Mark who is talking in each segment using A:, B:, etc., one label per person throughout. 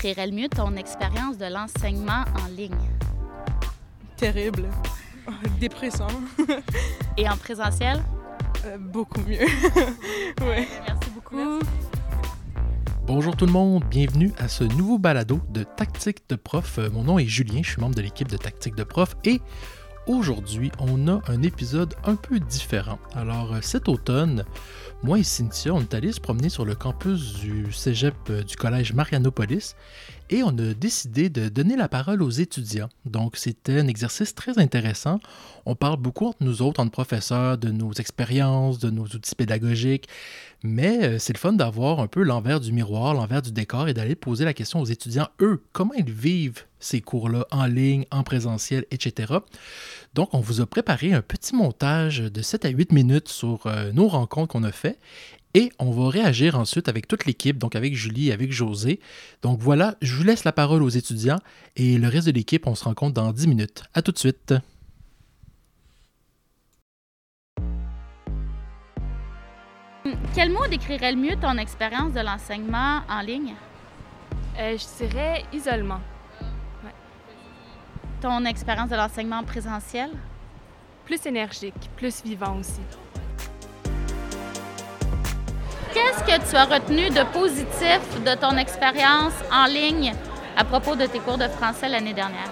A: décrirait le mieux ton expérience de l'enseignement en ligne?
B: Terrible. Dépressant.
A: Et en présentiel?
B: Euh, beaucoup mieux. ouais.
A: Merci beaucoup.
C: Bonjour tout le monde, bienvenue à ce nouveau balado de Tactique de Prof. Euh, Mon nom est Julien, je suis membre de l'équipe de Tactique de Prof et aujourd'hui on a un épisode un peu différent. Alors euh, cet automne, moi et Cynthia, on est allés se promener sur le campus du cégep euh, du collège Marianopolis et on a décidé de donner la parole aux étudiants. Donc c'était un exercice très intéressant. On parle beaucoup entre nous autres, entre professeurs, de nos expériences, de nos outils pédagogiques, mais euh, c'est le fun d'avoir un peu l'envers du miroir, l'envers du décor et d'aller poser la question aux étudiants, eux, comment ils vivent ces cours-là en ligne, en présentiel, etc. Donc, on vous a préparé un petit montage de 7 à 8 minutes sur euh, nos rencontres qu'on a fait et on va réagir ensuite avec toute l'équipe, donc avec Julie et avec José. Donc voilà, je vous laisse la parole aux étudiants et le reste de l'équipe, on se rencontre dans 10 minutes. À tout de suite.
A: Quel mot décrirait le mieux ton expérience de l'enseignement en ligne?
D: Euh, je dirais isolement.
A: Ton expérience de l'enseignement présentiel?
D: Plus énergique, plus vivant aussi.
A: Qu'est-ce que tu as retenu de positif de ton expérience en ligne à propos de tes cours de français l'année dernière?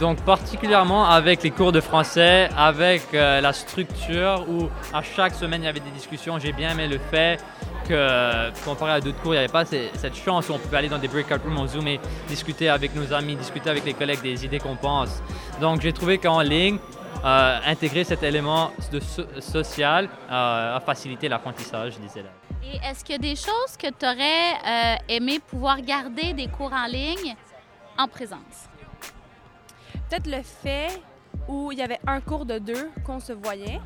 E: Donc particulièrement avec les cours de français, avec euh, la structure où à chaque semaine il y avait des discussions, j'ai bien aimé le fait que comparé à d'autres cours, il n'y avait pas cette chance où on pouvait aller dans des breakout rooms en Zoom et discuter avec nos amis, discuter avec les collègues des idées qu'on pense. Donc j'ai trouvé qu'en ligne, euh, intégrer cet élément de so- social euh, a facilité l'apprentissage des élèves.
A: Est-ce qu'il y a des choses que tu aurais aimé pouvoir garder des cours en ligne en présence?
D: Peut-être le fait où il y avait un cours de deux qu'on se voyait,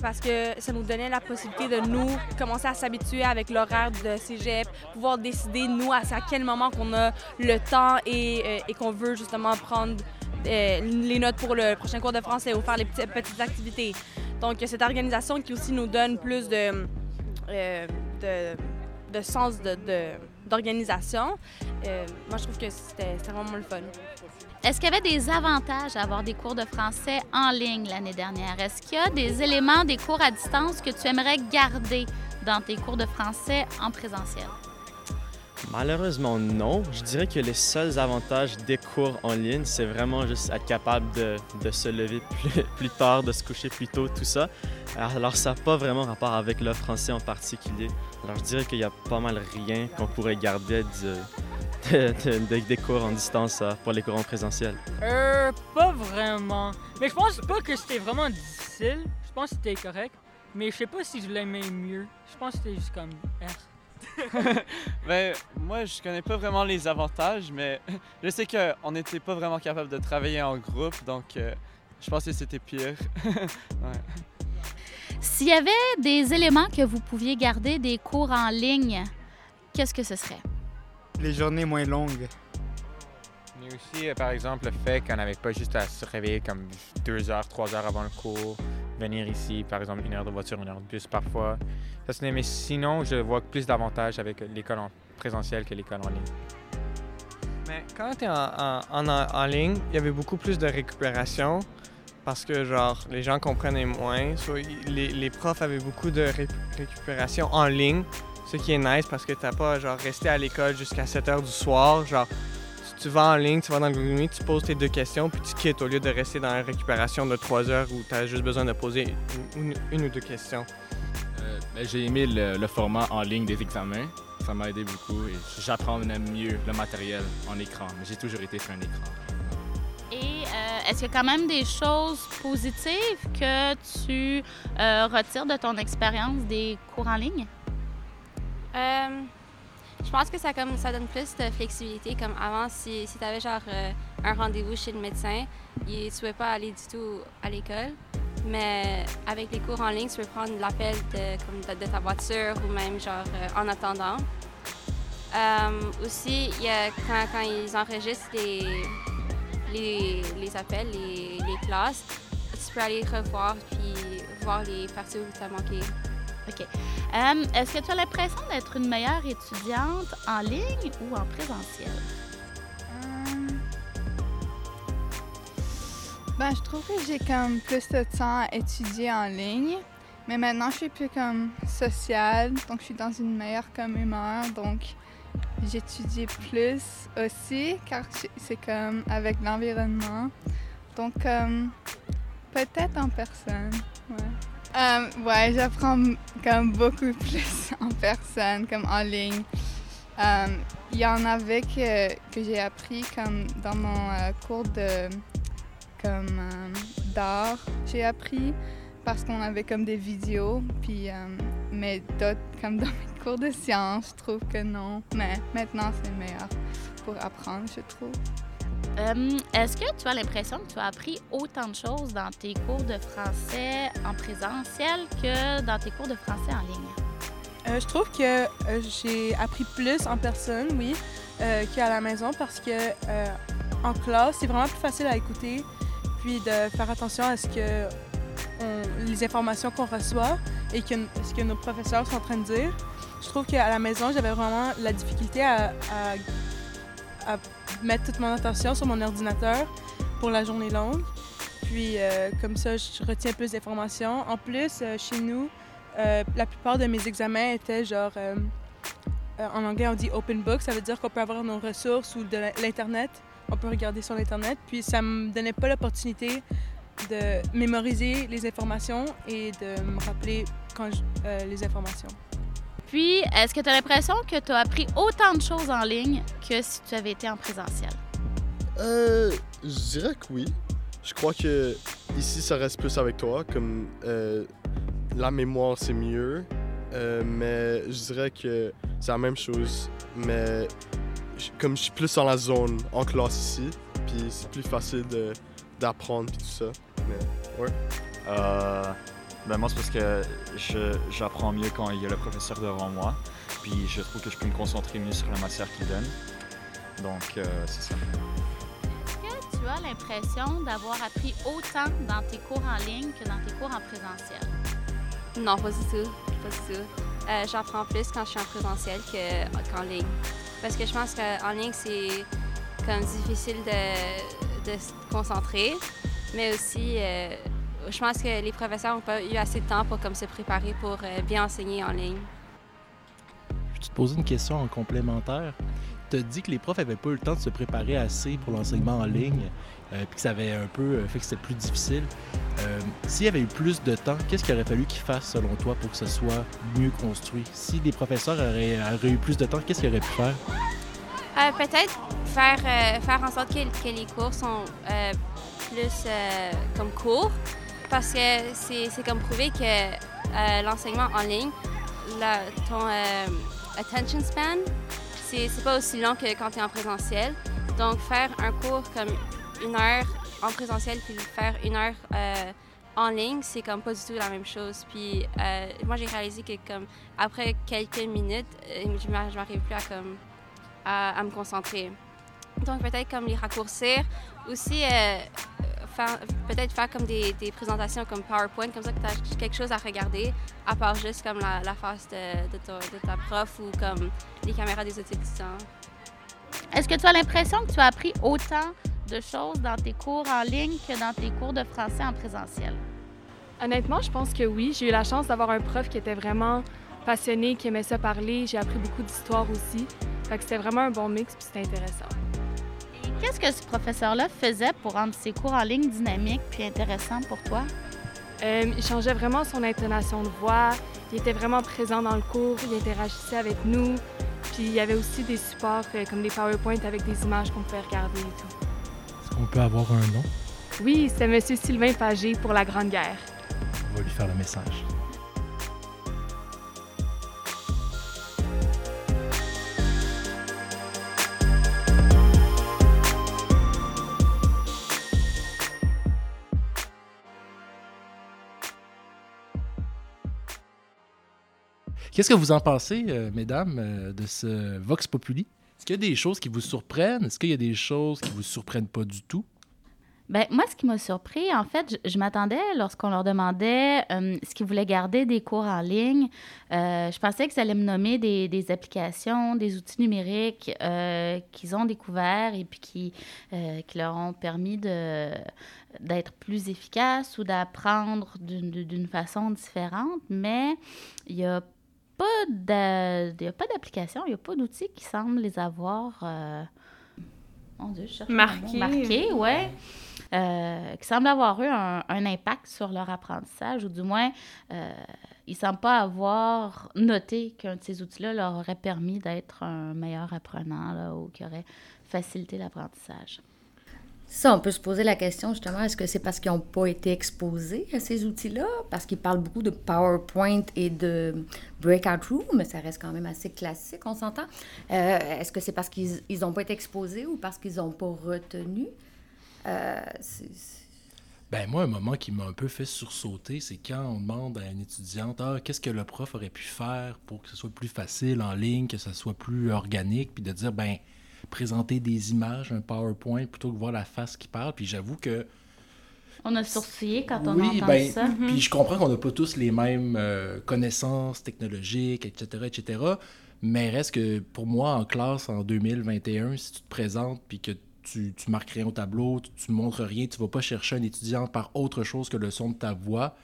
D: parce que ça nous donnait la possibilité de nous commencer à s'habituer avec l'horaire de cégep, pouvoir décider, nous, à quel moment qu'on a le temps et, euh, et qu'on veut justement prendre euh, les notes pour le prochain cours de français ou faire les petites, activités. Donc, cette organisation qui aussi nous donne plus de, euh, de, sens de- de- d'organisation, euh, moi, je trouve que c'était vraiment le fun.
A: Est-ce qu'il y avait des avantages à avoir des cours de français en ligne l'année dernière? Est-ce qu'il y a des éléments des cours à distance que tu aimerais garder dans tes cours de français en présentiel?
F: Malheureusement, non. Je dirais que les seuls avantages des cours en ligne, c'est vraiment juste être capable de, se lever plus, plus tard, de se coucher plus tôt, tout ça. Alors, ça n'a pas vraiment rapport avec le français en particulier. Alors, je dirais qu'il y a pas mal rien qu'on pourrait garder des cours en distance euh, pour les cours en présentiel.
G: Euh, pas vraiment. Mais je pense pas que c'était vraiment difficile. Je pense que c'était correct. Mais je sais pas si je l'aimais mieux. Je pense que c'était juste comme.
H: Ben, moi, je connais pas vraiment les avantages, mais je sais qu'on n'était pas vraiment capable de travailler en groupe, donc euh, je pense que c'était pire. Ouais.
A: S'il y avait des éléments que vous pouviez garder des cours en ligne, qu'est-ce que ce serait?
I: les journées moins longues.
J: Mais aussi, euh, par exemple, le fait qu'on n'avait pas juste à se réveiller comme deux heures, trois heures avant le cours, venir ici, par exemple, une heure de voiture, une heure de bus parfois. Mais sinon, je vois plus d'avantages avec l'école en présentiel que l'école en ligne.
K: Mais quand tu es en, en, en, en ligne, il y avait beaucoup plus de récupération parce que genre les gens comprenaient moins. Les, profs avaient beaucoup de ré- récupération en ligne, ce qui est nice parce que t'as pas genre resté à l'école jusqu'à 7 heures du soir. Genre, tu vas en ligne, tu vas dans le Google Meet, tu poses tes deux questions puis tu quittes au lieu de rester dans la récupération de 3 heures où tu as juste besoin de poser une, une- une ou deux questions.
L: Euh, ben, j'ai aimé le, le format en ligne des examens. Ça m'a aidé beaucoup et j'apprends mieux le matériel en écran. Mais j'ai toujours été sur un écran.
A: Et euh, est-ce qu'il y a quand même des choses positives que tu euh, retires de ton expérience des cours en ligne?
M: Je pense que ça, comme, ça donne plus de flexibilité. Comme avant, si, si tu avais genre euh, un rendez-vous chez le médecin, il- tu ne pouvais pas aller du tout à l'école. Mais avec les cours en ligne, tu peux prendre l'appel de, comme de, ta voiture ou même genre euh, en attendant. Euh, aussi, y a, quand, quand ils enregistrent les, les, les appels, les, les classes, tu peux aller revoir puis voir les parties où tu as manqué.
A: OK. Euh, Est-ce que tu as l'impression d'être une meilleure étudiante en ligne ou en présentiel?
N: Hum. Ben, je trouve que j'ai comme plus de temps à étudier en ligne. Mais maintenant, je suis plus comme sociale, donc je suis dans une meilleure comme humeur. Donc, j'étudie plus aussi, car c'est- comme avec l'environnement. Donc, comme peut-être en personne. Ouais, Euh, ouais j'apprends comme beaucoup plus en personne, comme en ligne. Euh, Il y en avait que, que j'ai appris comme dans mon euh, cours de comme d'art. J'ai appris parce qu'on avait comme des vidéos, puis mais d'autres comme dans mes cours de sciences, je trouve que non. Mais maintenant c'est meilleur pour apprendre, je trouve.
A: Euh, Est-ce que tu as l'impression que tu as appris autant de choses dans tes cours de français en présentiel que dans tes cours de français en ligne?
B: Euh, je trouve que euh, j'ai appris plus en personne, oui, qu'à la maison parce que en classe, c'est vraiment plus facile à écouter, puis de faire attention à ce que les informations qu'on reçoit et ce que nos professeurs sont en train de dire. Je trouve qu'à la maison, j'avais vraiment la difficulté à mettre toute mon attention sur mon ordinateur pour la journée longue. Puis euh, comme ça, je retiens plus d'informations. En plus, euh, chez nous, euh, la plupart de mes examens étaient genre, en anglais on dit open book, ça veut dire qu'on peut avoir nos ressources ou de l'Internet, on peut regarder sur l'Internet, puis ça me donnait pas l'opportunité de mémoriser les informations et de me rappeler quand je- les informations.
A: Puis, est-ce que tu as l'impression que tu as appris autant de choses en ligne que si tu avais été en présentiel?
O: Euh, je dirais que oui. Je crois que ici, ça reste plus avec toi. Comme euh, la mémoire, c'est mieux. Euh, mais je dirais que c'est la même chose. Mais comme je suis plus dans la zone en classe ici, puis c'est plus facile d'apprendre puis tout ça. Mais ouais.
P: Euh, ben moi, c'est parce que je- j'apprends mieux quand il y a le professeur devant moi. Puis je trouve que je peux me concentrer mieux sur la matière qu'il donne. Donc, euh, c'est ça.
A: Est-ce que tu as l'impression d'avoir appris autant dans tes cours en ligne que dans tes cours en présentiel?
M: Non, pas du tout. Pas du tout. Euh, J'apprends plus quand je suis en présentiel que- qu'en ligne. Parce que je pense qu'en ligne, c'est comme difficile de, de se concentrer. Mais aussi, euh, je pense que les professeurs n'ont pas eu assez de temps pour comme, se préparer pour euh, bien enseigner en ligne.
C: Je vais te poser une question en complémentaire. Tu as dit que les profs n'avaient pas eu le temps de se préparer assez pour l'enseignement en ligne, euh, puis que ça avait un peu euh, fait que c'était plus difficile. S'il y avait eu plus de temps, qu'est-ce qu'il aurait fallu qu'ils fassent selon toi pour que ce soit mieux construit? Si les professeurs auraient, auraient eu plus de temps, qu'est-ce qu'ils auraient pu faire?
M: Euh, Peut-être faire, euh, faire en sorte que, que les cours sont euh, plus comme courts, parce que c'est comme prouvé que euh, l'enseignement en ligne, ton euh, attention span, c'est pas aussi long que quand tu es en présentiel. Donc, faire un cours comme une heure en présentiel puis faire une heure euh, en ligne, c'est comme pas du tout la même chose. Puis moi, j'ai réalisé que comme après quelques minutes, je m'ar- je m'arrive plus à comme à, me concentrer. Donc peut-être comme les raccourcir, aussi faire- peut-être faire comme des, des présentations comme PowerPoint, comme ça que tu as quelque chose à regarder, à part juste comme la, la face de, de ta, de ta prof ou comme les caméras des autres étudiants.
A: Est-ce que tu as l'impression que tu as appris autant de choses dans tes cours en ligne que dans tes cours de français en présentiel?
D: Honnêtement, je pense que oui. J'ai eu la chance d'avoir un prof qui était vraiment passionné, qui aimait ça parler. J'ai appris beaucoup d'histoire aussi. Fait que c'était vraiment un bon mix puis c'était intéressant.
A: Qu'est-ce que ce professeur-là faisait pour rendre ses cours en ligne dynamiques puis intéressants pour toi?
D: Euh, il changeait vraiment son intonation de voix. Il était vraiment présent dans le cours. Il interagissait avec nous. Puis il y avait aussi des supports euh, comme des PowerPoint avec des images qu'on pouvait regarder et tout.
C: Est-ce qu'on peut avoir un nom?
D: Oui, c'est M. Sylvain Pagé pour la Grande Guerre.
C: On va lui faire le message. Qu'est-ce que vous en pensez, euh, mesdames, euh, de ce Vox Populi? Est-ce qu'il y a des choses qui vous surprennent? Est-ce qu'il y a des choses qui vous surprennent pas du tout?
A: Ben, moi, ce qui m'a surpris, en fait, je, m'attendais lorsqu'on leur demandait euh, ce qu'ils voulaient garder des cours en ligne. je pensais qu'ils allaient me nommer des, applications, des outils numériques qu'ils ont découverts et puis qui, leur ont permis d'être plus efficaces ou d'apprendre d'une, d'une façon différente. Mais il n'y a pas de- il y a pas d'application, il n'y a pas d'outils qui semblent les avoir. euh, mon Dieu, je cherche le mot.
Q: Marqués.
A: Marqués, ouais. Euh, qui semblent avoir eu un, un impact sur leur apprentissage, ou du moins, euh, ils ne semblent pas avoir noté qu'un de ces outils-là leur aurait permis d'être un meilleur apprenant là, ou qui aurait facilité l'apprentissage.
R: Ça, on peut se poser la question justement, est-ce que c'est parce qu'ils n'ont pas été exposés à ces outils-là? Parce qu'ils parlent beaucoup de PowerPoint et de Breakout Room, mais ça reste quand même assez classique, on s'entend. Euh, est-ce que c'est parce qu'ils n'ont pas été exposés ou parce qu'ils n'ont pas retenu? Euh, c'est-
C: Ben moi, un moment qui m'a un peu fait sursauter, c'est quand on demande à une étudiante ah, qu'est-ce que le prof aurait pu faire pour que ce soit plus facile en ligne, que ce soit plus organique, puis de dire ben présenter des images, un PowerPoint plutôt que voir la face qui parle. Puis j'avoue que
A: On a sourcillé quand on
C: oui,
A: entend
C: ben,
A: ça.
C: puis je comprends qu'on n'a pas tous les mêmes euh, connaissances technologiques, etc., etc. Mais reste que pour moi, en classe en 2021, si tu te présentes puis que tu, tu marques rien au tableau, tu, tu montres rien, tu vas pas chercher un étudiant par autre chose que le son de ta voix,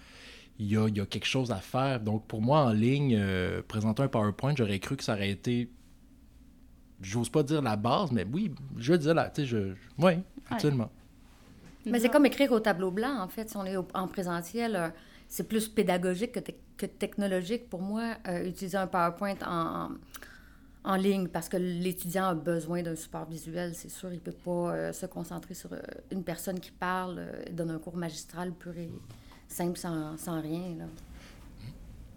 C: il y a, il y a quelque chose à faire. Donc pour moi, en ligne, euh, présenter un PowerPoint, j'aurais cru que ça aurait été, j'ose pas dire la base, mais oui, je veux dire, la, tu sais, je, je- ouais, absolument.
R: Mais c'est comme écrire au tableau blanc, en fait. Si on est au- en présentiel, euh, c'est plus pédagogique que, tec- que technologique pour moi, euh, utiliser un PowerPoint en, en, en ligne, parce que l'étudiant a besoin d'un support visuel, c'est sûr. Il ne peut pas euh, se concentrer sur euh, une personne qui parle, euh, donne un cours magistral pur et simple, sans, sans rien. Là.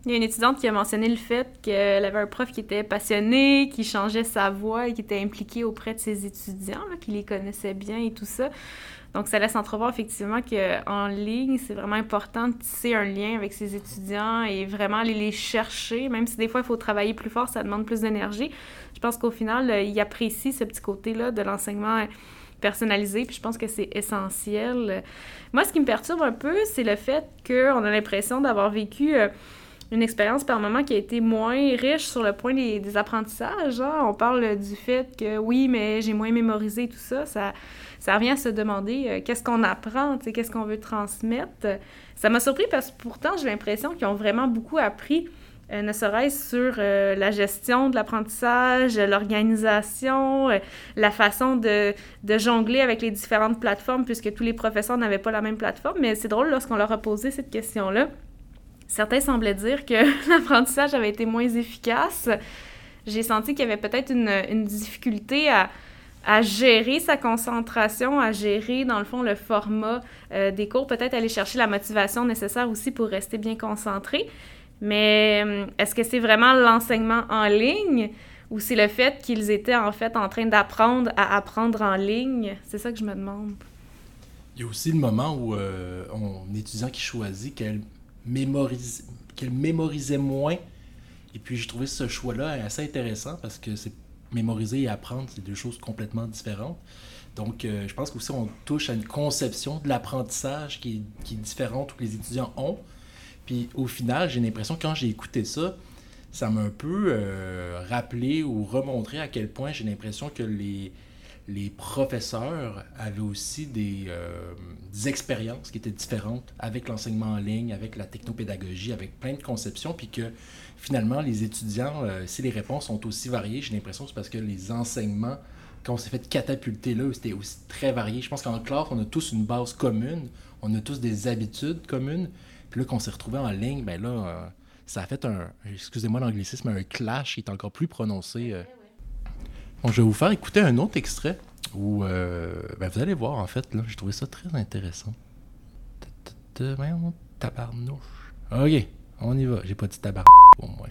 Q: Il y a une étudiante qui a mentionné le fait qu'elle avait un prof qui était passionné, qui changeait sa voix et qui était impliqué auprès de ses étudiants, qui les connaissait bien et tout ça. Donc, ça laisse entrevoir effectivement qu'en ligne, c'est vraiment important de tisser un lien avec ses étudiants et vraiment aller les chercher, même si des fois, il faut travailler plus fort, ça demande plus d'énergie. Je pense qu'au final, euh, il apprécie ce petit côté-là de l'enseignement euh, personnalisé, puis je pense que c'est essentiel. Euh, Moi, ce qui me perturbe un peu, c'est le fait qu'on a l'impression d'avoir vécu... une expérience par moment qui a été moins riche sur le point des, apprentissages. hein. On parle du fait que oui, mais j'ai moins mémorisé tout ça. Ça, ça revient à se demander euh, qu'est-ce qu'on apprend, qu'est-ce qu'on veut transmettre. Ça m'a surpris parce que pourtant, j'ai l'impression qu'ils ont vraiment beaucoup appris, euh, ne serait-ce sur euh, la gestion de l'apprentissage, l'organisation, euh, la façon de, de jongler avec les différentes plateformes, puisque tous les professeurs n'avaient pas la même plateforme. Mais c'est drôle, lorsqu'on leur a posé cette question-là, Certains semblaient dire que l'apprentissage avait été moins efficace. J'ai senti qu'il y avait peut-être une, difficulté à, à gérer sa concentration, à gérer, dans le fond, le format euh, des cours, peut-être aller chercher la motivation nécessaire aussi pour rester bien concentré. Mais euh, est-ce que c'est vraiment l'enseignement en ligne ou c'est le fait qu'ils étaient en fait en train d'apprendre à apprendre en ligne? C'est ça que je me demande.
C: Il y a aussi le moment où euh, un étudiant qui choisit qu'elle qu'elle mémorisait moins. Et puis j'ai trouvé ce choix-là assez intéressant parce que c'est mémoriser et apprendre, c'est deux choses complètement différentes. Donc euh, je pense qu'aussi on touche à une conception de l'apprentissage qui est, différente que les étudiants ont. Puis au final, j'ai l'impression quand j'ai écouté ça, ça m'a un peu euh, rappelé ou remontré à quel point j'ai l'impression que les, les professeurs avaient aussi des, euh, des expériences qui étaient différentes avec l'enseignement en ligne, avec la technopédagogie, avec plein de conceptions, puis que finalement, les étudiants, euh, si les réponses sont aussi variées, j'ai l'impression que c'est parce que les enseignements, quand on s'est fait catapulter là, c'était aussi très varié. Je pense qu'en classe, on a tous une base commune, on a tous des habitudes communes, puis là, qu'on s'est retrouvé en ligne, ben là, euh, ça a fait un, excusez-moi l'anglicisme, un clash qui est encore plus prononcé. Bon, je vais vous faire écouter un autre extrait où euh, ben, vous allez voir en fait, là, j'ai trouvé ça très intéressant. Tabarnouche. Ok, on y va. J'ai pas dit tabarnouche au moins.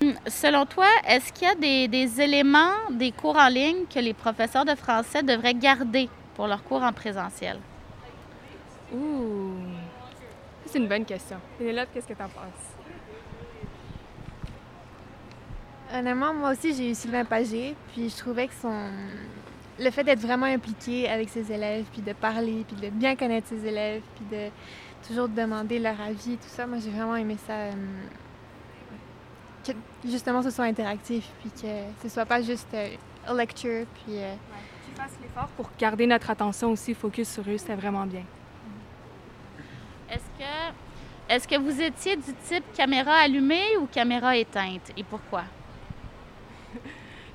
A: Hum, Selon toi, est-ce qu'il y a des, des éléments des cours en ligne que les professeurs de français devraient garder pour leurs cours en présentiel?
D: Ouh, Ça, c'est une bonne question. Pénélope, qu'est-ce que t'en penses?
S: Honnêtement, moi aussi, j'ai eu Sylvain Pagé, puis je trouvais que son, le fait d'être vraiment impliqué avec ses élèves, puis de parler, puis de bien connaître ses élèves, puis de toujours demander leur avis, tout ça, moi j'ai vraiment aimé ça. euh, que justement ce soit interactif, puis que ce soit pas juste euh, a lecture, puis. euh,
D: Qu'ils fassent l'effort pour garder notre attention aussi focus sur eux, c'était vraiment bien.
A: Est-ce que, est-ce que vous étiez du type caméra allumée ou caméra éteinte? Et pourquoi?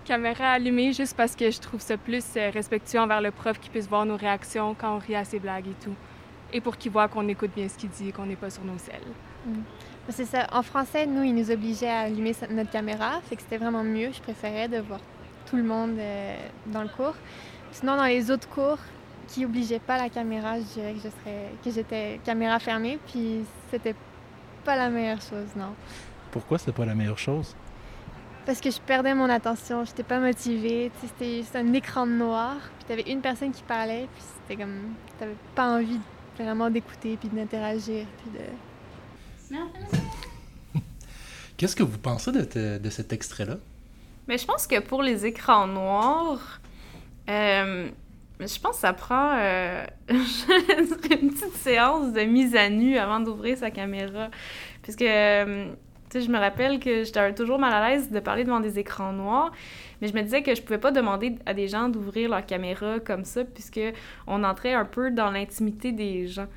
D: Caméra allumée juste parce que je trouve ça plus euh, respectueux envers le prof qui puisse voir nos réactions quand on rit à ses blagues et tout. Et pour qu'il voit qu'on écoute bien ce qu'il dit et qu'on n'est pas sur nos selles.
S: Mm. C'est ça. En français, nous, ils nous obligeaient à allumer notre caméra, fait que c'était vraiment mieux. Je préférais de voir tout le monde euh, dans le cours. Sinon, dans les autres cours qui obligeaient pas la caméra, je dirais que je serais que j'étais caméra fermée, puis c'était pas la meilleure chose, non.
C: Pourquoi c'est pas la meilleure chose?
S: Parce que je perdais mon attention, j'étais pas motivée. C'était juste un écran noir, puis t'avais une personne qui parlait, puis c'était comme t'avais pas envie vraiment d'écouter puis d'interagir, puis de.
C: Qu'est-ce que vous pensez de, te- de cet extrait-là?
Q: Mais je pense que pour les écrans noirs, euh, je pense que ça prend euh, une petite séance de mise à nu avant d'ouvrir sa caméra. Puisque, euh, tu sais, je me rappelle que j'étais toujours mal à l'aise de parler devant des écrans noirs, mais je me disais que je pouvais pas demander à des gens d'ouvrir leur caméra comme ça, puisque on entrait un peu dans l'intimité des gens.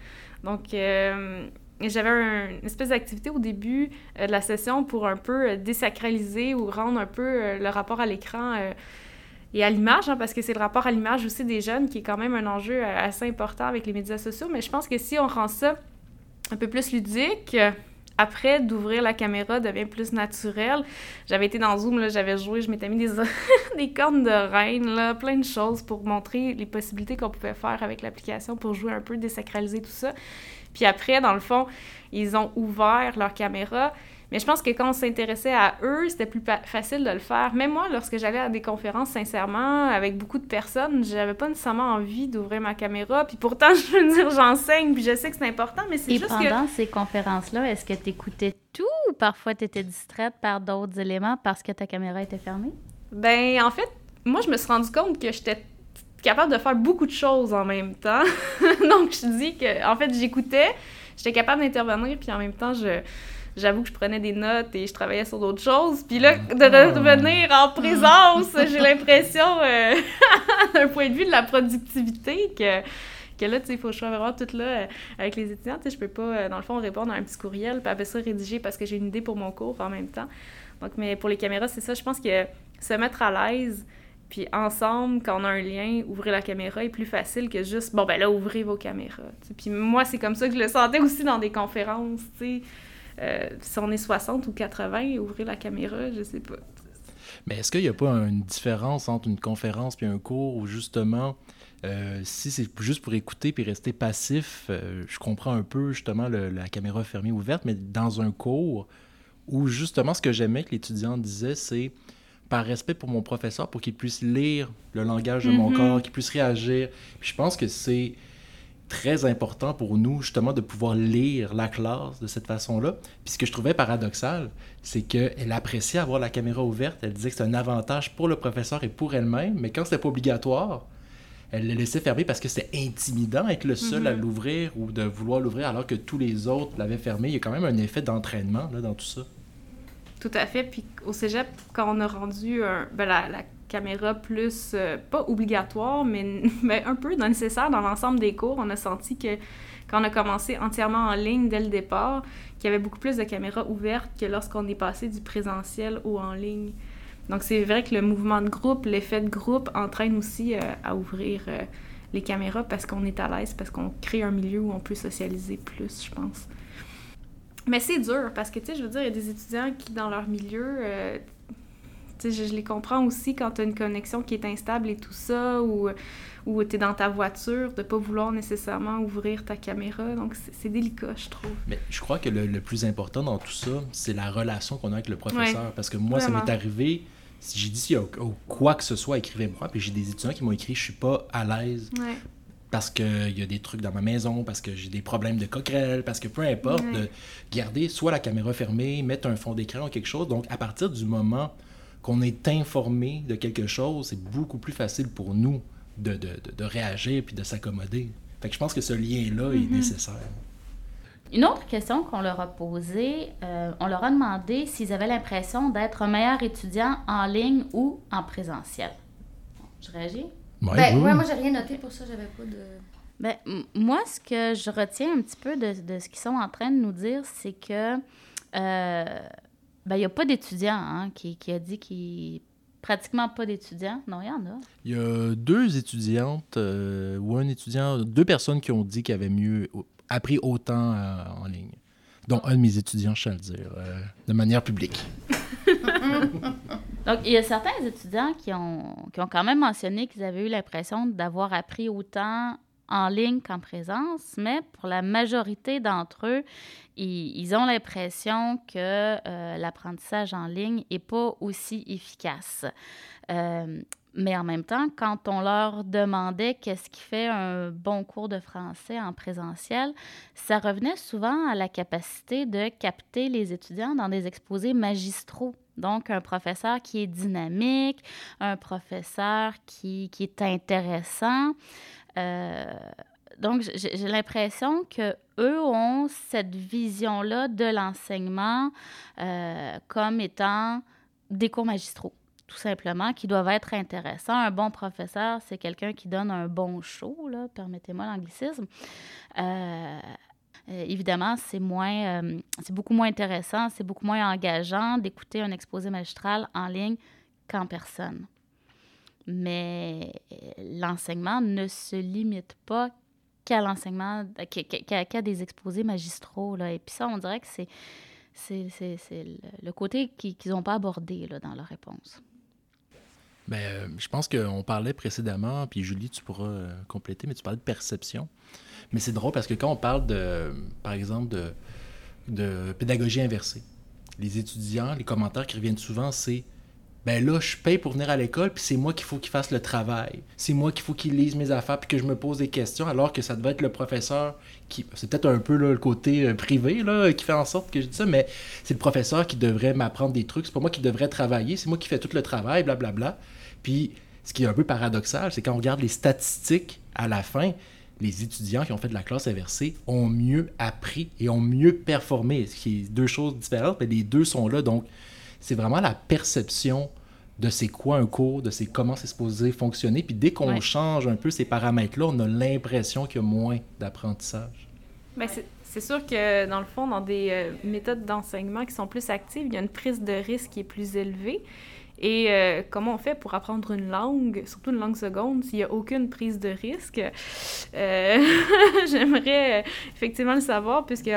Q: Donc, euh, j'avais un- une espèce d'activité au début euh, de la session pour un peu euh, désacraliser ou rendre un peu le rapport à l'écran et à l'image, hein, parce que c'est le rapport à l'image aussi des jeunes qui est quand même un enjeu assez important avec les médias sociaux. Mais je pense que si on rend ça un peu plus ludique, après d'ouvrir la caméra devient plus naturel. J'avais été dans Zoom, j'avais joué, je m'étais mis des, des cornes de reine, là, plein de choses pour montrer les possibilités qu'on pouvait faire avec l'application pour jouer un peu, désacraliser tout ça. Puis après, dans le fond, ils ont ouvert leur caméra. Mais je pense que quand on s'intéressait à eux, c'était plus facile de le faire. Même moi, lorsque j'allais à des conférences, sincèrement, avec beaucoup de personnes, j'avais pas nécessairement envie d'ouvrir ma caméra. Puis pourtant, je veux dire, j'enseigne, puis je sais que c'est important, mais c'est
A: Et
Q: juste
A: pendant
Q: que...
A: ces conférences-là, est-ce que tu écoutais tout ou parfois tu étais distraite par d'autres éléments parce que ta caméra était fermée?
Q: Ben, en fait, moi, je me suis rendu compte que j'étais capable de faire beaucoup de choses en même temps. Donc, je dis que, en fait, j'écoutais, j'étais capable d'intervenir, puis en même temps, je j'avoue que je prenais des notes et je travaillais sur d'autres choses. Puis là, de revenir en présence, j'ai l'impression, euh, d'un point de vue de la productivité, que, que là, tu sais, il faut que je sois vraiment toute là euh, avec les étudiants. Tu sais, je peux pas, euh, dans le fond, répondre à un petit courriel, puis après ça, rédiger parce que j'ai une idée pour mon cours en même temps. Donc, mais pour les caméras, c'est ça. Je pense que se mettre à l'aise, puis ensemble, quand on a un lien, ouvrir la caméra est plus facile que juste, bon, ben là, ouvrez vos caméras. tu sais. Puis moi, c'est comme ça que je le sentais aussi dans des conférences, tu sais. Euh, si on est 60 ou 80, ouvrir la caméra, je sais pas.
C: Mais est-ce qu'il n'y a pas une différence entre une conférence et un cours où justement, euh, si c'est juste pour écouter puis rester passif, euh, je comprends un peu justement le- la caméra fermée ouverte, mais dans un cours où justement ce que j'aimais que l'étudiant disait, c'est par respect pour mon professeur, pour qu'il puisse lire le langage de mon
T: Mhm.
C: corps, qu'il puisse réagir. Puis je pense que c'est très important pour nous, justement, de pouvoir lire la classe de cette façon-là. Puis ce que je trouvais paradoxal, c'est qu'elle appréciait avoir la caméra ouverte. Elle disait que c'est un avantage pour le professeur et pour elle-même, mais quand c'était pas obligatoire, elle le laissait fermer parce que c'était intimidant être le seul à
Q: Mhm.
C: l'ouvrir ou de vouloir l'ouvrir alors que tous les autres l'avaient fermé. Il y a quand même un effet d'entraînement là, dans tout ça.
Q: Tout à fait. Puis au cégep, quand on a rendu un- ben, la, la caméra plus, euh, pas obligatoire, mais, mais un peu nécessaire dans l'ensemble des cours, on a senti que quand on a commencé entièrement en ligne dès le départ, qu'il y avait beaucoup plus de caméras ouvertes que lorsqu'on est passé du présentiel au en ligne. Donc c'est vrai que le mouvement de groupe, l'effet de groupe entraîne aussi euh, à ouvrir euh, les caméras parce qu'on est à l'aise, parce qu'on crée un milieu où on peut socialiser plus, je pense. Mais c'est dur parce que, tu sais, je veux dire, il y a des étudiants qui, dans leur milieu, je, je les comprends aussi quand tu as une connexion qui est instable et tout ça, ou, ou tu es dans ta voiture, de pas vouloir nécessairement ouvrir ta caméra. Donc, c'est délicat, je trouve.
C: Mais je crois que le, le plus important dans tout ça, c'est la relation qu'on a avec le professeur.
Q: Ouais.
C: Parce que moi, ça m'est arrivé, si j'ai dit oh, quoi que ce soit, écrivez-moi. Puis j'ai des étudiants qui m'ont écrit, je suis pas à l'aise
Q: Ouais.
C: parce qu'il y a des trucs dans ma maison, parce que j'ai des problèmes de coquerelle, parce que peu importe,
Q: Ouais.
C: de garder soit la caméra fermée, mettre un fond d'écran ou quelque chose. Donc, à partir du moment qu'on est informé de quelque chose, c'est beaucoup plus facile pour nous de, de, de, de réagir puis de s'accommoder. Fait que je pense que ce lien-là est
A: Mhm.
C: nécessaire.
A: Une autre question qu'on leur a posée, euh, on leur a demandé s'ils avaient l'impression d'être un meilleur étudiant en ligne ou en présentiel. Je réagis?
C: Ouais,
R: ben,
C: oui,
R: ouais, moi, j'ai rien noté pour ça, j'avais pas de.
A: Ben, moi, ce que je retiens un petit peu de, de ce qu'ils sont en train de nous dire, c'est que euh, ben, il n'y a pas d'étudiant hein, qui, qui a dit qu'il pratiquement pas d'étudiants. Non, il y en a.
C: Il y a deux étudiantes euh, ou un étudiant, deux personnes qui ont dit qu'ils avaient mieux appris autant euh, en ligne. Dont un de mes étudiants, je à le dire, euh, de manière publique.
A: Donc, il y a certains étudiants qui ont, qui ont quand même mentionné qu'ils avaient eu l'impression d'avoir appris autant en ligne qu'en présence, mais pour la majorité d'entre eux, ils, ont l'impression que euh, l'apprentissage en ligne n'est pas aussi efficace. Euh, mais en même temps, quand on leur demandait qu'est-ce qui fait un bon cours de français en présentiel, ça revenait souvent à la capacité de capter les étudiants dans des exposés magistraux. Donc, un professeur qui est dynamique, un professeur qui est intéressant. Euh, donc, j'ai l'impression que eux ont cette vision-là de l'enseignement euh, comme étant des cours magistraux tout simplement, qui doivent être intéressants. Un bon professeur, c'est quelqu'un qui donne un bon show, permettez-moi l'anglicisme. Euh, évidemment, c'est moins, c'est beaucoup moins intéressant, c'est beaucoup moins engageant d'écouter un exposé magistral en ligne qu'en personne. Mais l'enseignement ne se limite pas qu'à l'enseignement, qu'à, des exposés magistraux. Là. Et puis ça, on dirait que c'est, c'est, le, côté qui- qu'ils n'ont pas abordé là, dans leur réponse.
C: Ben, euh, je pense qu'on parlait précédemment, puis Julie, tu pourras euh, compléter, mais tu parlais de perception. Mais c'est drôle parce que quand on parle de, par exemple, de, de pédagogie inversée, les étudiants, les commentaires qui reviennent souvent, c'est ben là, je paye pour venir à l'école, puis c'est moi qu'il faut qu'il fasse le travail. C'est moi qu'il faut qu'il lise mes affaires, puis que je me pose des questions, alors que ça devait être le professeur qui. C'est peut-être un peu le côté euh, privé là, qui fait en sorte que je dis ça, mais c'est le professeur qui devrait m'apprendre des trucs. C'est pas moi qui devrais travailler, c'est moi qui fais tout le travail, blablabla. Puis ce qui est un peu paradoxal, c'est quand on regarde les statistiques à la fin, les étudiants qui ont fait de la classe inversée ont mieux appris et ont mieux performé. Ce qui est deux choses différentes, mais les deux sont là. Donc, c'est vraiment la perception de c'est quoi un cours, de c'est comment c'est supposé fonctionner. Puis dès qu'on
Q: Ouais.
C: change un peu ces paramètres-là, on a l'impression qu'il y a moins d'apprentissage.
Q: Ben, c'est- c'est sûr que, dans le fond, dans des euh, méthodes d'enseignement qui sont plus actives, il y a une prise de risque qui est plus élevée. Et euh, comment on fait pour apprendre une langue, surtout une langue seconde, s'il n'y a aucune prise de risque? Euh, J'aimerais euh, effectivement le savoir, puisque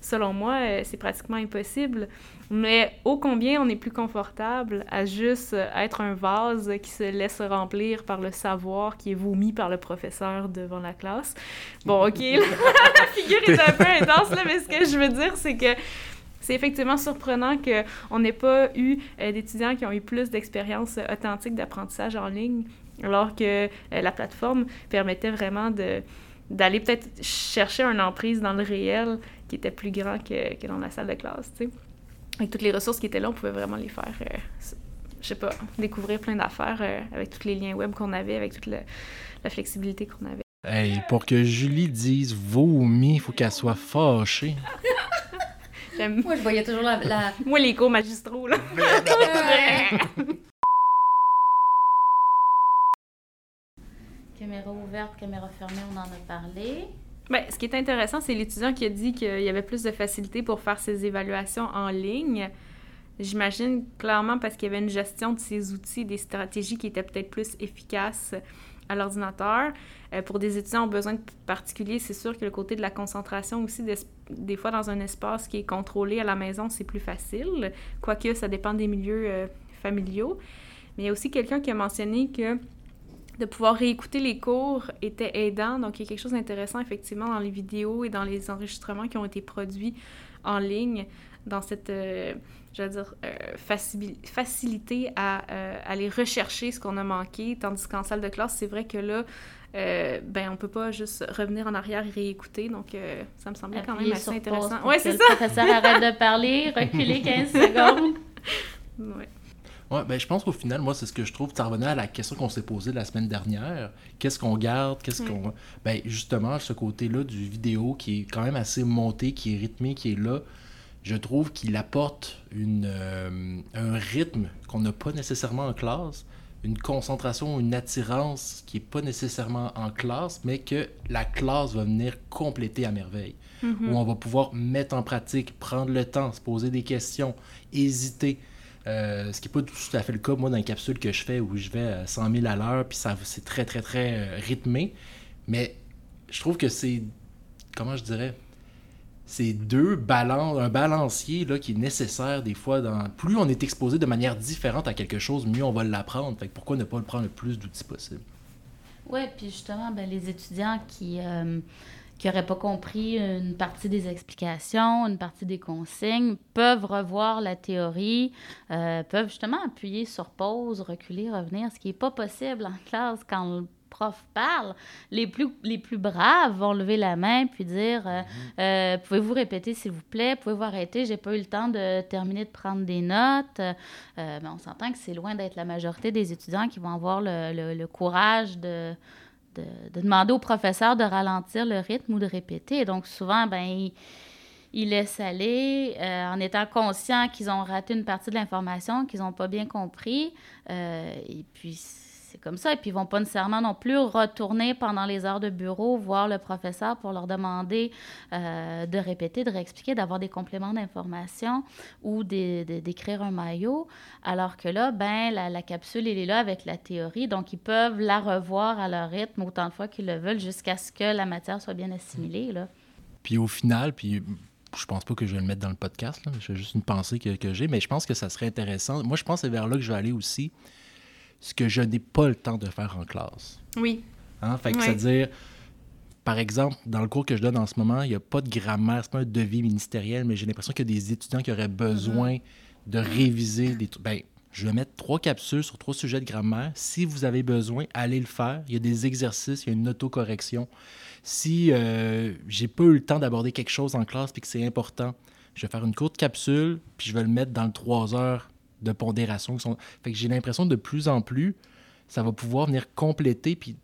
Q: selon moi, c'est pratiquement impossible. Mais ô combien on est plus confortable à juste être un vase qui se laisse remplir par le savoir qui est vomi par le professeur devant la classe? Bon, OK, la figure est un peu intense, là, mais ce que je veux dire, c'est que c'est effectivement surprenant qu'on n'ait pas eu euh, d'étudiants qui ont eu plus d'expériences euh, authentiques d'apprentissage en ligne, alors que euh, la plateforme permettait vraiment de d'aller peut-être chercher une emprise dans le réel qui était plus grand que, que dans la salle de classe, tu sais. Avec toutes les ressources qui étaient là, on pouvait vraiment les faire, euh, je sais pas, découvrir plein d'affaires avec tous les liens web qu'on avait, avec toute la flexibilité qu'on avait.
C: Hey, pour que Julie dise vomi, il faut qu'elle soit fâchée.
Q: Moi,
R: je voyais toujours la... la-
Q: Moi, les cours magistraux, là.
A: Caméra ouverte, caméra fermée, on en a parlé.
Q: Ben, ce qui est intéressant, c'est l'étudiant qui a dit qu'il y avait plus de facilité pour faire ses évaluations en ligne. J'imagine clairement parce qu'il y avait une gestion de ses outils, des stratégies qui étaient peut-être plus efficaces à l'ordinateur. Euh, pour des étudiants aux besoins particuliers, c'est sûr que le côté de la concentration aussi, des, fois dans un espace qui est contrôlé à la maison, c'est plus facile, quoique ça dépend des milieux euh, familiaux. Mais il y a aussi quelqu'un qui a mentionné que de pouvoir réécouter les cours était aidant. Donc, il y a quelque chose d'intéressant, effectivement, dans les vidéos et dans les enregistrements qui ont été produits en ligne, dans cette, euh, je veux dire, euh, faci- facilité à euh, aller rechercher ce qu'on a manqué. Tandis qu'en salle de classe, c'est vrai que là, euh, ben, on peut pas juste revenir en arrière et réécouter. Donc, euh, ça me semblait quand même assez intéressant. Ouais, c'est
A: le
Q: ça.
A: professeur arrête de parler, reculer 15 secondes.
Q: Ouais.
C: Ouais, ben, je pense qu'au final, moi, c'est ce que je trouve. Ça revenait à la question qu'on s'est posée la semaine dernière. Qu'est-ce qu'on garde? Qu'est-ce
A: Mm.
C: qu'on. Ben, justement, ce côté-là du vidéo qui est quand même assez monté, qui est rythmé, qui est là, je trouve qu'il apporte une, euh, un rythme qu'on n'a pas nécessairement en classe, une concentration, une attirance qui n'est pas nécessairement en classe, mais que la classe va venir compléter à merveille.
A: Mhm.
C: Où on va pouvoir mettre en pratique, prendre le temps, se poser des questions, hésiter. Euh, ce qui n'est pas tout à fait le cas, moi, dans les capsules que je fais où je vais à 100 000 à l'heure, puis c'est très, très, très euh, rythmé. Mais je trouve que c'est, comment je dirais, c'est deux balances, un balancier là, qui est nécessaire des fois. Plus on est exposé de manière différente à quelque chose, mieux on va l'apprendre. Fait pourquoi ne pas le prendre le plus d'outils possible?
A: Oui, puis justement, ben, les étudiants qui euh, qui n'auraient pas compris une partie des explications, une partie des consignes, peuvent revoir la théorie, euh, peuvent justement appuyer sur pause, reculer, revenir, ce qui n'est pas possible en classe quand le prof parle. Les plus, les plus braves vont lever la main puis dire euh, euh, Pouvez-vous répéter, s'il vous plaît? Pouvez-vous arrêter? J'ai pas eu le temps de terminer de prendre des notes. Euh, ben, on s'entend que c'est loin d'être la majorité des étudiants qui vont avoir le, le- le courage de, de, de demander au professeur de ralentir le rythme ou de répéter. Donc, souvent, ben, ils, ils laissent aller euh, en étant conscients qu'ils ont raté une partie de l'information, qu'ils n'ont pas bien compris. Euh, et puis, c'est comme ça. Et puis, ils vont pas nécessairement non plus retourner pendant les heures de bureau voir le professeur pour leur demander euh, de répéter, de réexpliquer, d'avoir des compléments d'information ou d'écrire un maillot. Alors que là, ben, la, capsule, elle est là avec la théorie. Donc, ils peuvent la revoir à leur rythme autant de fois qu'ils le veulent jusqu'à ce que la matière soit bien assimilée.
C: Puis au final, puis je pense pas que je vais le mettre dans le podcast, c'est juste une pensée que, que j'ai, mais je pense que ça serait intéressant. Moi, je pense que c'est vers là que je vais aller aussi, ce que je n'ai pas le temps de faire en classe.
Q: Oui.
C: Hein? Fait que c'est-à-dire, par exemple, dans le cours que je donne en ce moment, il n'y a pas de grammaire, c'est pas un devis ministériel, mais j'ai l'impression qu'il y a des étudiants qui auraient besoin de réviser des trucs. Ben, je vais mettre trois capsules sur trois sujets de grammaire. Si vous avez besoin, allez le faire. Il y a des exercices, il y a une autocorrection. Si euh, j'ai pas eu le temps d'aborder quelque chose en classe puis que c'est important, je vais faire une courte capsule puis je vais le mettre dans le trois heures de pondération. qui sont- Fait que j'ai l'impression de plus en plus, ça va pouvoir venir compléter puis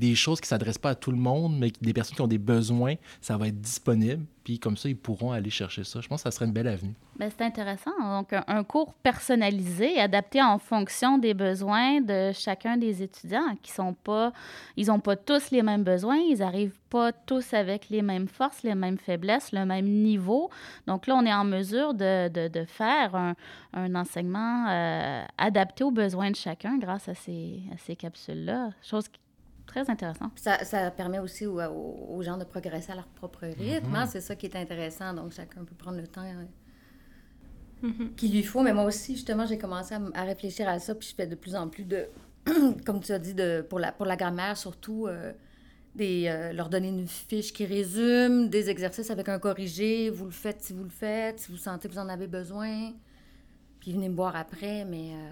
C: des choses qui ne s'adressent pas à tout le monde, mais des personnes qui ont des besoins, ça va être disponible. Puis comme ça, ils pourront aller chercher ça. Je pense que ça serait une belle avenue.
A: Ben, c'est intéressant. Donc, un, un cours personnalisé, adapté en fonction des besoins de chacun des étudiants, qui sont pas, ils n'ont pas tous les mêmes besoins, ils n'arrivent pas tous avec les mêmes forces, les mêmes faiblesses, le même niveau. Donc là, on est en mesure de, de, de faire un, un enseignement euh, adapté aux besoins de chacun grâce à ces, à ces capsules-là. Chose qui- très intéressante.
R: Ça, ça permet aussi aux, gens de progresser à leur propre rythme.
A: Mhm.
R: hein. C'est ça qui est intéressant. Donc, chacun peut prendre le temps euh,
Q: Mhm.
R: qu'il lui faut. Mais moi aussi, justement, j'ai commencé à réfléchir à ça. Puis je fais de plus en plus de, comme tu as dit, de, pour, la, pour la grammaire, surtout, euh, des, euh, leur donner une fiche qui résume, des exercices avec un corrigé. Vous le faites si vous le faites, si vous sentez que vous en avez besoin. Puis venez me voir après. Mais euh,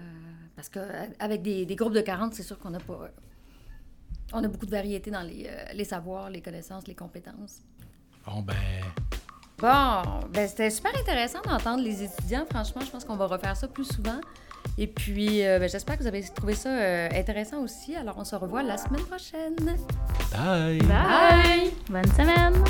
R: parce qu'avec des, des groupes de 40, c'est sûr qu'on n'a pas. On a beaucoup de variété dans les, euh, les savoirs, les connaissances, les compétences.
C: Bon, ben,
R: Bon, ben c'était super intéressant d'entendre les étudiants. Franchement, je pense qu'on va refaire ça plus souvent. Et puis, euh, ben, j'espère que vous avez trouvé ça euh, intéressant aussi. Alors, on se revoit la semaine prochaine.
C: bye!
A: Bye! Bonne semaine!